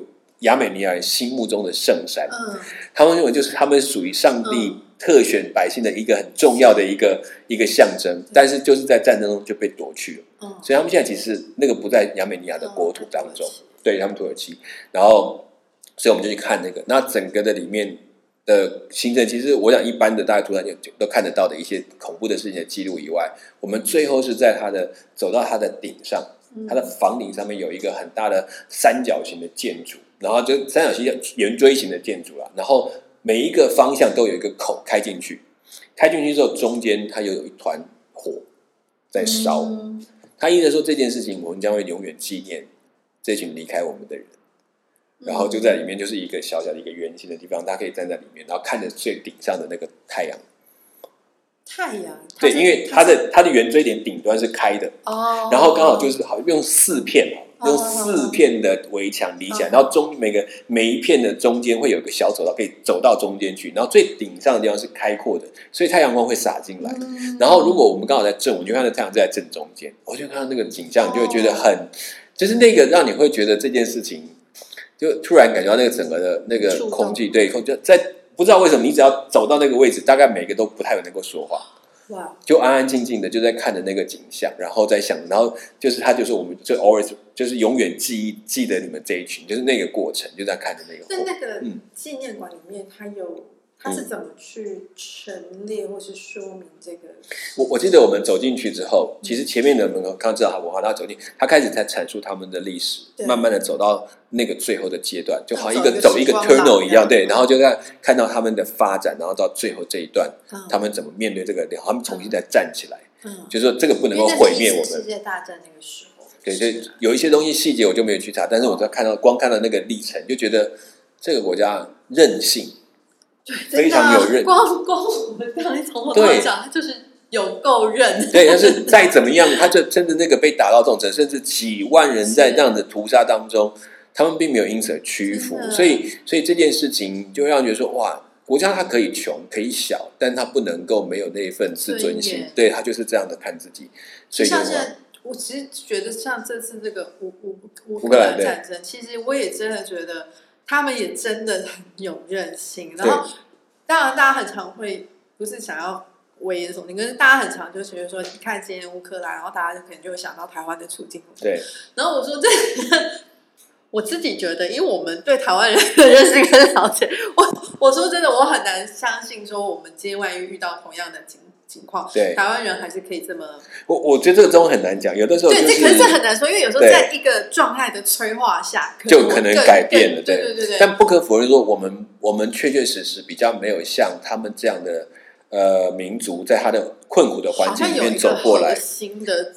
[SPEAKER 1] 亚美尼亚人心目中的圣山。
[SPEAKER 3] 嗯。
[SPEAKER 1] 他们认为就是他们属于上帝
[SPEAKER 3] 嗯
[SPEAKER 1] 特选百姓的一个很重要的一个一个象征，但是就是在战争中就被夺去了。
[SPEAKER 3] 嗯，
[SPEAKER 1] 所以他们现在其实那个不在亚美尼亚的国土当中，
[SPEAKER 3] 嗯
[SPEAKER 1] 对。他们土耳其，然后所以我们就去看那个，那整个的里面的行程，其实我想一般的大家突然就就都看得到的一些恐怖的事情的记录以外，我们最后是在它的走到它的顶上，
[SPEAKER 3] 嗯。
[SPEAKER 1] 它的房顶上面有一个很大的三角形的建筑，然后就三角形圆锥形的建筑啦，然后每一个方向都有一个口开进去，开进去之后中间它又有一团火在烧。
[SPEAKER 3] 嗯
[SPEAKER 1] 他意思说这件事情，我们将会永远纪念这群离开我们的人。然后就在里面就是一个小小的一个圆形的地方，大家可以站在里面，然后看着最顶上的那个太阳。
[SPEAKER 3] 太阳，
[SPEAKER 1] 对，因为它的它的圆锥点顶端是开的，
[SPEAKER 3] 哦，
[SPEAKER 1] 然后刚好就是好用四片哦，
[SPEAKER 3] 哦
[SPEAKER 1] 用四片的围墙理起来，
[SPEAKER 3] 哦。
[SPEAKER 1] 然后中每个每一片的中间会有个小走道，可以走到中间去，然后最顶上的地方是开阔的，所以太阳光会洒进来。
[SPEAKER 3] 嗯。
[SPEAKER 1] 然后如果我们刚好在正，我就看到太阳在正中间，我就看到那个景象，你就会觉得很，就是那个让你会觉得这件事情，就突然感觉到那个整个的那个空气，对，空就在不知道为什么，你只要走到那个位置，大概每个都不太能够说话。
[SPEAKER 3] 哇，
[SPEAKER 1] 就安安静静的就在看着那个景象，然后在想，然后就是他就是我们就 always 就是永远记忆记得你们这一群，就是那个过程，就在看着那个在。
[SPEAKER 3] 那那个
[SPEAKER 1] 嗯
[SPEAKER 3] 纪念馆里面，它有它是怎么去陈列或是说明这个？
[SPEAKER 1] 我我记得我们走进去之后，其实前面的门口刚知道他文化，他走进，他开始在阐述他们的历史，慢慢的走到那个最后的阶段，就好像一
[SPEAKER 3] 个
[SPEAKER 1] 个走一个 tunnel 一样，对，
[SPEAKER 3] 嗯
[SPEAKER 1] 然后就在看到他们的发展，然后到最后这一段，
[SPEAKER 3] 嗯。
[SPEAKER 1] 他们怎么面对这个，他们重新再站起来，
[SPEAKER 3] 嗯，
[SPEAKER 1] 就是说这个不能够毁灭我们
[SPEAKER 3] 世。界大战那个时候，
[SPEAKER 1] 对，所以有一些东西细节我就没有去查，但是我在看到光看到那个历程，就觉得这个国家韧性，非常有韧
[SPEAKER 3] 光光我们刚才从头到
[SPEAKER 1] 对
[SPEAKER 3] 尾讲，它就是有够韧。
[SPEAKER 1] 对，但是再怎么样，他就真的那个被打到这种程度，甚至几万人在
[SPEAKER 3] 是。
[SPEAKER 1] 这样的屠杀当中，他们并没有因此而屈服所以所以这件事情就让人觉得说，哇，国家它可以穷可以小，但它不能够没有那一份自尊心对他就是这样的看自己，所以
[SPEAKER 3] 像我其实觉得像这次这个乌乌乌克
[SPEAKER 1] 兰
[SPEAKER 3] 战争，其实我也真的觉得他们也真的很有韧性。然后，当然大家很常会不是想要危言耸听，可是大家很常就觉得说，你看今天乌克兰，然后大家就可能就会想到台湾的处境。
[SPEAKER 1] 对
[SPEAKER 3] 然后我说这，我自己觉得，因为我们对台湾人的认识跟了解，我我说真的，我很难相信说我们今天万一遇到同样的情情况，
[SPEAKER 1] 对。
[SPEAKER 3] 台湾人还是可以这么
[SPEAKER 1] 我我觉得这个中很难讲，有的时候就
[SPEAKER 3] 对，这可是这很难说，因为有时候在一个状态的催化下，
[SPEAKER 1] 就可能改变了，
[SPEAKER 3] 更对对。对对。
[SPEAKER 1] 但不可否认说，我们我们确确实实比较没有像他们这样的呃民族，在他的困苦的环境里面走过来。
[SPEAKER 3] 新，的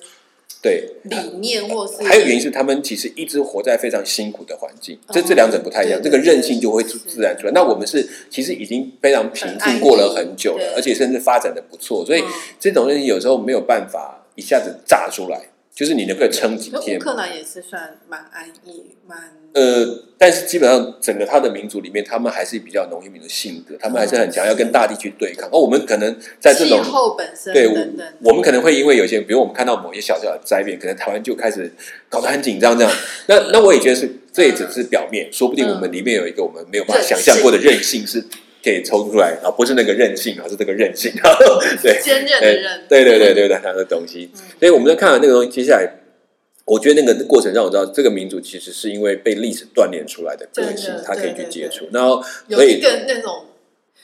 [SPEAKER 1] 对。
[SPEAKER 3] 理念，或是
[SPEAKER 1] 还有原因是他们其实一直活在非常辛苦的环境，这
[SPEAKER 3] 哦
[SPEAKER 1] 这两者不太一样，这个韧性就会自自然出来。那我们是其实已经非常平静过了很久了，而且甚至发展的不错，所以
[SPEAKER 3] 嗯
[SPEAKER 1] 这种东西有时候没有办法一下子炸出来，就是你能够撑几天
[SPEAKER 3] 乌。克兰也是算蛮安逸，蛮
[SPEAKER 1] 呃，但是基本上整个他的民族里面，他们还是比较农业民的性格，他们还是很强，
[SPEAKER 3] 嗯
[SPEAKER 1] 要跟大地去对抗。而我们可能在这
[SPEAKER 3] 气
[SPEAKER 1] 种
[SPEAKER 3] 候本身
[SPEAKER 1] 对，
[SPEAKER 3] 等等。
[SPEAKER 1] 我们可能会因为有些，比如我们看到某些小小的灾变，可能台湾就开始搞得很紧张，这样。那那我也觉得是，这也只是表面，说不定我们里面有一个我们没有办法想象过的韧性是可以抽出来，啊，不是那个韧性啊，是这个韧性，对。
[SPEAKER 3] 坚韧的韧，
[SPEAKER 1] 对对对对对，他的东西。所以我们在看完那个东西，接下来，我觉得那个过程让我知道，这个民族其实是因为被历史锻炼出来的个性他可以去接触。然后，
[SPEAKER 3] 有
[SPEAKER 1] 所以
[SPEAKER 3] 一个那种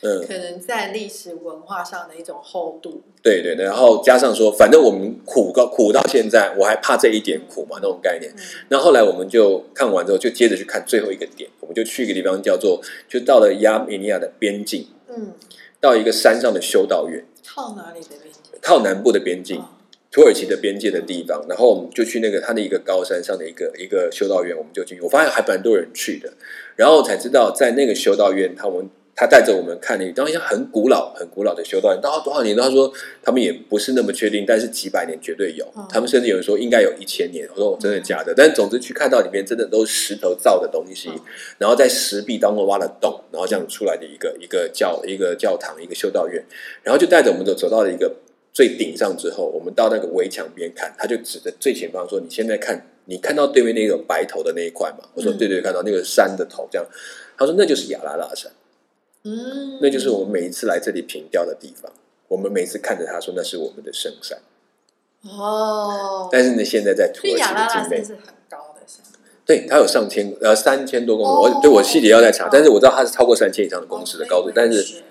[SPEAKER 1] 嗯，
[SPEAKER 3] 可能在历史文化上的一种厚度。
[SPEAKER 1] 对对对，然后加上说，反正我们苦到苦到现在，我还怕这一点苦嘛，那种概念。
[SPEAKER 3] 嗯
[SPEAKER 1] 那后来我们就看完之后，就接着去看最后一个点，我们就去一个地方叫做，就到了亚美尼亚的边境，
[SPEAKER 3] 嗯，
[SPEAKER 1] 到一个山上的修道院，
[SPEAKER 3] 靠哪里的边境？
[SPEAKER 1] 靠南部的边境
[SPEAKER 3] 哦，
[SPEAKER 1] 土耳其的边界的地方，然后我们就去那个它的一个高山上的一个一个修道院，我们就进去。我发现还蛮多人去的，然后才知道在那个修道院，他们他带着我们看了一，当然很古老、很古老的修道院，到多少年？他说他们也不是那么确定，但是几百年绝对有。
[SPEAKER 3] 嗯
[SPEAKER 1] 他们甚至有人说应该有一千年。我说真的假的？但总之去看到里面真的都是石头造的东西，
[SPEAKER 3] 嗯
[SPEAKER 1] 然后在石壁当中挖了洞，然后这样出来的一个一个教一个教堂一个修道院，然后就带着我们走走到了一个最顶上之后，我们到那个围墙边看，他就指着最前方说：“你现在看，你看到对面那个白头的那一块嘛？”我说：“
[SPEAKER 3] 嗯
[SPEAKER 1] 对对，看到那个山的头。”这样，他说：“那就是亚拉拉山，
[SPEAKER 3] 嗯，
[SPEAKER 1] 那就是我们每一次来这里凭吊的地方。我们每次看着他说那是我们的圣山。
[SPEAKER 3] 哦。
[SPEAKER 1] 但是呢，现在在土耳其的境内，
[SPEAKER 3] 是很高的山，
[SPEAKER 1] 对，它有上千呃三千多公里，
[SPEAKER 3] 哦
[SPEAKER 1] 我对我细节要再查，但是我知道它是超过三千以上的公尺的高度，
[SPEAKER 3] 哦
[SPEAKER 1] 但是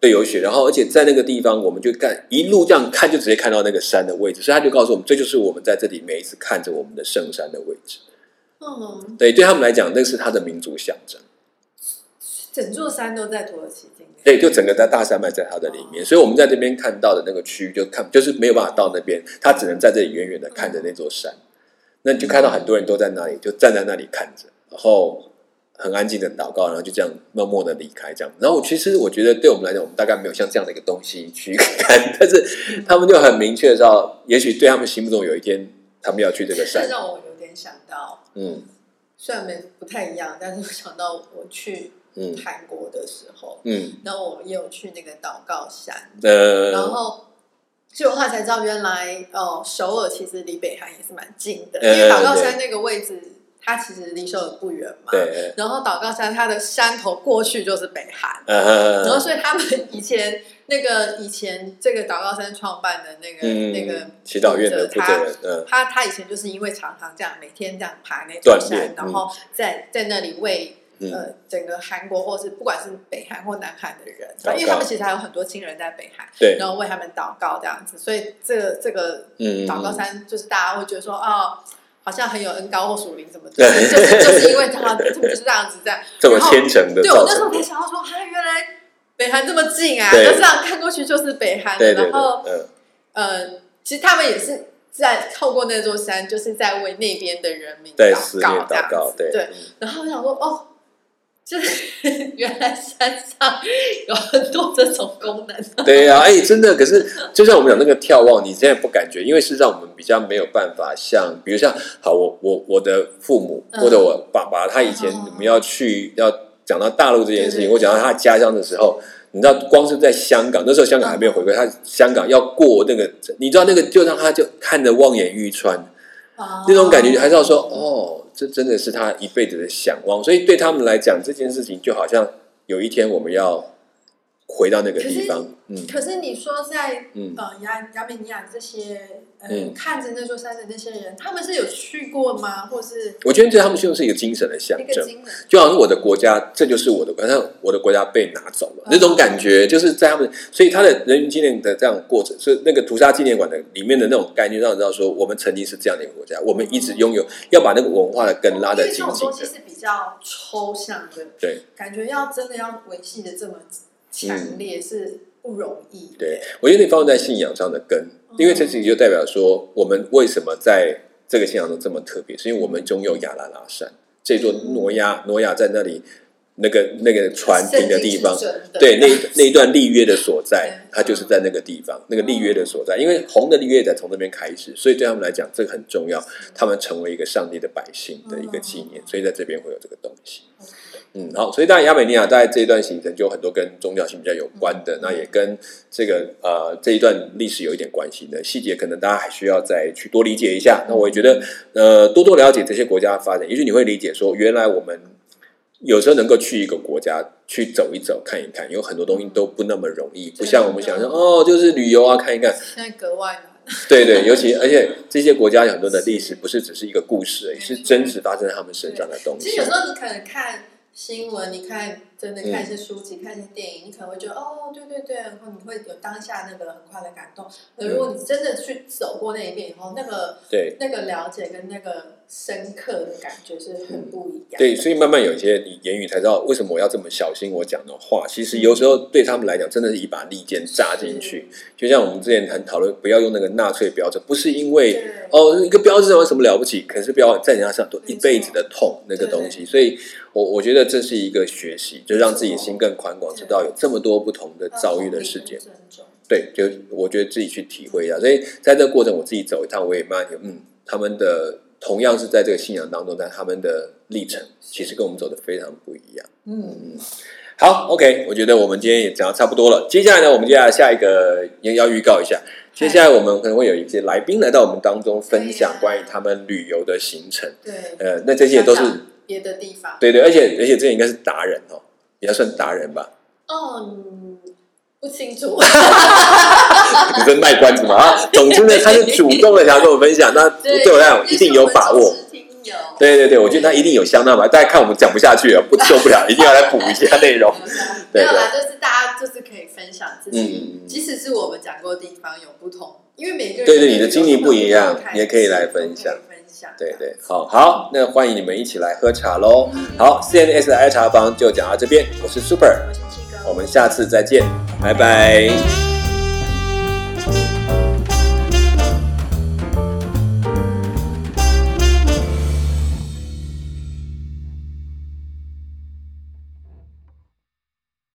[SPEAKER 1] 对，有雪，然后而且在那个地方，我们就看一路这样看，就直接看到那个山的位置，所以他就告诉我们，这就是我们在这里每一次看着我们的圣山的位置。
[SPEAKER 3] 嗯，
[SPEAKER 1] 对，对他们来讲，那是他的民族象征。
[SPEAKER 3] 整座山都在土耳其境内。
[SPEAKER 1] 对，就整个在大山脉在它的里面，所以我们在这边看到的那个区域，就看就是没有办法到那边，他只能在这里远远的看着那座山。那你就看到很多人都在那里，就站在那里看着，然后很安静的祷告，然后就这样默默的离开这样。然后其实我觉得对我们来讲，我们大概没有像这样的一个东西去看，但是他们就很明确的知道，也许对他们心目中有一天他们要去这个
[SPEAKER 3] 这
[SPEAKER 1] 山。
[SPEAKER 3] 让我有点想到，
[SPEAKER 1] 嗯
[SPEAKER 3] 虽然没不太一样，但是我想到我去
[SPEAKER 1] 嗯
[SPEAKER 3] 韩国的时候，
[SPEAKER 1] 嗯。
[SPEAKER 3] 然后我也有去那个祷告山，
[SPEAKER 1] 呃，
[SPEAKER 3] 然后。所以我后来才知道，原来哦，首尔其实离北韩也是蛮近的，因
[SPEAKER 1] 呃
[SPEAKER 3] 为祷告山那个位置，它其实离首尔不远嘛。。
[SPEAKER 1] 对，
[SPEAKER 3] 然后祷告山它的山头过去就是北韩，
[SPEAKER 1] 呃，
[SPEAKER 3] 然后所以他们以前那个以前这个祷告山创办的那个、
[SPEAKER 1] 嗯
[SPEAKER 3] 那个
[SPEAKER 1] 祈祷院的
[SPEAKER 3] 他他他以前就是因为常常这样每天这样爬那座山，然后在在那里为、
[SPEAKER 1] 嗯
[SPEAKER 3] 呃整个韩国或是不管是北韩或南韩的人，因为他们其实还有很多亲人在北韩，
[SPEAKER 1] 对，
[SPEAKER 3] 然后为他们祷告这样子，所以这个这个
[SPEAKER 1] 嗯
[SPEAKER 3] 祷告山就是大家会觉得说哦。好像很有恩高或属灵什么的，
[SPEAKER 1] 对
[SPEAKER 3] 就是就是因为他他们就是这样子这样，
[SPEAKER 1] 这么虔诚的
[SPEAKER 3] 对我那时候才想到说，啊，原来北韩这么近啊，
[SPEAKER 1] 对
[SPEAKER 3] 就这样看过去就是北韩
[SPEAKER 1] 对对对，
[SPEAKER 3] 然后
[SPEAKER 1] 嗯。
[SPEAKER 3] 呃，其实他们也是在透过那座山，就是在为那边的人民祷告这样子。
[SPEAKER 1] 祷告，对
[SPEAKER 3] 对，然后我想说，哦，就是 原来山上有很多这种功能。
[SPEAKER 1] 对呀、哎，真的，可是就像我们讲那个眺望，你现在不感觉，因为事实上我们比较没有办法像，比如像好，我我我的父母
[SPEAKER 3] 嗯
[SPEAKER 1] 或者我爸爸，他以前
[SPEAKER 3] 哦
[SPEAKER 1] 我们要去要讲到大陆这件事情，
[SPEAKER 3] 对对
[SPEAKER 1] 我讲到他家乡的时候。你知道，光是在香港，那时候香港还没有回归，他香港要过那个，你知道那个，就让他就看着望眼欲穿，那种感觉，还是要说，哦，这真的是他一辈子的向往。所以对他们来讲，这件事情就好像有一天我们要回到那个地方，嗯，
[SPEAKER 3] 可是你说在
[SPEAKER 1] 嗯
[SPEAKER 3] 呃亚亚美尼亚这些呃、
[SPEAKER 1] 嗯
[SPEAKER 3] 看着那座山的那些人，他们是有去过吗？或是
[SPEAKER 1] 我觉得对他们就是一个精神的象征？就好像我的国家，这就是我的国家，我的国家被拿走了，那种感觉，就是在他们，所以他的人民纪念的这样的过程，是那个屠杀纪念馆的里面的那种概念，让人知道说，我们曾经是这样的一个国家，我们一直拥有，要把那个文化的根拉得紧紧的，
[SPEAKER 3] 种东西是比较抽象的，
[SPEAKER 1] 对。
[SPEAKER 3] 感觉要真的要维系的这么强烈是不容易。
[SPEAKER 1] 对，我觉得你放在信仰上的根，因为这事情就代表说，我们为什么在这个信仰中这么特别，是因为我们拥有亚拉拉山这座挪亚，挪亚在那里那个那个船停的地方。对，那那一段立约的所在，它就是在那个地方，那个立约的所在，因为红的立约在从那边开始，所以对他们来讲，这个很重要，他们成为一个上帝的百姓的一个纪念，所以在这边会有这个东西。嗯，好，所以当然亚美尼亚大概这一段行程就有很多跟宗教性比较有关的，那也跟这个呃这一段历史有一点关系的细节，可能大家还需要再去多理解一下。那我也觉得呃多多了解这些国家的发展，也许你会理解说，原来我们有时候能够去一个国家去走一走、看一看，有很多东西都不那么容易，不像我们想象哦，就是旅游啊看一看，
[SPEAKER 3] 现在格外难。
[SPEAKER 1] 对对，尤其而且这些国家有很多的历史，不是只是一个故事而已，是真实发生在他们身上的东西
[SPEAKER 3] 其实有。时候你可能看新闻，你看真的
[SPEAKER 1] 嗯
[SPEAKER 3] 看一些书籍、看一些电影，你可能会觉得哦，对对对，然后你会有当下那个很快的感动。可如果你真的去走过那一遍以后，那个
[SPEAKER 1] 对
[SPEAKER 3] 那个了解跟那个深刻的感觉是很不一样。
[SPEAKER 1] 对，所以慢慢有一些你言语才知道为什么我要这么小心我讲的话。其实有时候对他们来讲，真的是一把利剑扎进去。就像我们之前很讨论，不要用那个纳粹标志，不是因为哦一个标志有什么了不起，可是不要在人家上都一辈子的痛那个东西。所以我我觉得这是一个学习，就让自己心更宽广，知道有这么多不同的遭遇的事件。对，就我觉得自己去体会一下。所以在这个过程，我自己走一趟，我也慢慢有嗯，他们的同样是在这个信仰当中，但他们的历程其实跟我们走的非常不一样。
[SPEAKER 3] 嗯，
[SPEAKER 1] 好，OK，我觉得我们今天也讲的差不多了。接下来呢，我们接下来下一个也要预告一下，接下来我们可能会有一些来宾来到我们当中分享关于他们旅游的行程。
[SPEAKER 3] 对，
[SPEAKER 1] 呃，那这些也都是
[SPEAKER 3] 别的地方。
[SPEAKER 1] 对对，而且而且这应该是达人哦，也要算达人吧？
[SPEAKER 3] 哦，嗯不清楚。
[SPEAKER 1] 你在卖关子嘛啊？总之呢，他是主动的想要跟我分享，那对我来讲一定有把握。。对对对，我觉得他一定有相当吧。大家看我们讲不下去了，不 受不了，一定要来补一下内容。对
[SPEAKER 3] 没有啦，就是大家就是可以分享自己，
[SPEAKER 1] 嗯
[SPEAKER 3] 即使是我们讲过的地方有不同，因为每个人
[SPEAKER 1] 对对你的经历不一样也可以来分享
[SPEAKER 3] 分享。
[SPEAKER 1] 对对，好好，那欢迎你们一起来喝茶喽。好，CNS 的爱茶坊就讲到这边，我是 Super，我们下次再见，拜拜。